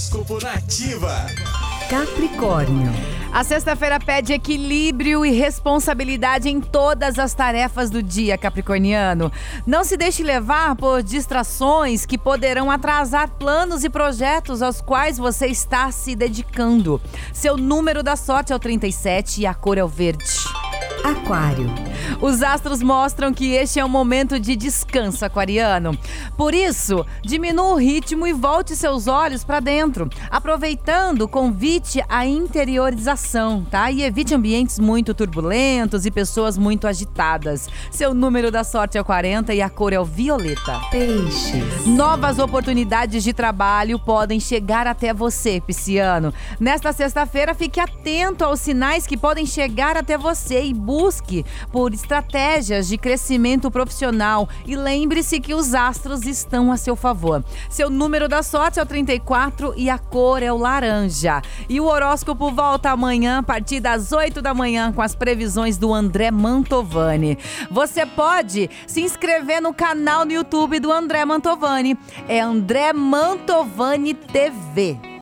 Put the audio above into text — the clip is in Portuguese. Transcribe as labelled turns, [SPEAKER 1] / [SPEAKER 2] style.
[SPEAKER 1] Horóscopo Nativa.
[SPEAKER 2] Capricórnio.
[SPEAKER 3] A sexta-feira pede equilíbrio e responsabilidade em todas as tarefas do dia, Capricorniano. Não se deixe levar por distrações que poderão atrasar planos e projetos aos quais você está se dedicando. Seu número da sorte é o 37 e a cor é o verde.
[SPEAKER 2] Aquário.
[SPEAKER 3] Os astros mostram que este é um momento de descanso aquariano. Por isso, diminua o ritmo e volte seus olhos para dentro, aproveitando o convite à interiorização, tá? E evite ambientes muito turbulentos e pessoas muito agitadas. Seu número da sorte é o 40 e a cor é o violeta.
[SPEAKER 2] Peixes.
[SPEAKER 3] Novas oportunidades de trabalho podem chegar até você, Pisciano. Nesta sexta-feira, fique atento aos sinais que podem chegar até você e busque por estratégias de crescimento profissional. E lembre-se que os astros estão a seu favor. Seu número da sorte é o 34 e a cor é o laranja. E o horóscopo volta amanhã a partir das 8 da manhã com as previsões do André Mantovani. Você pode se inscrever no canal no YouTube do André Mantovani. É André Mantovani TV.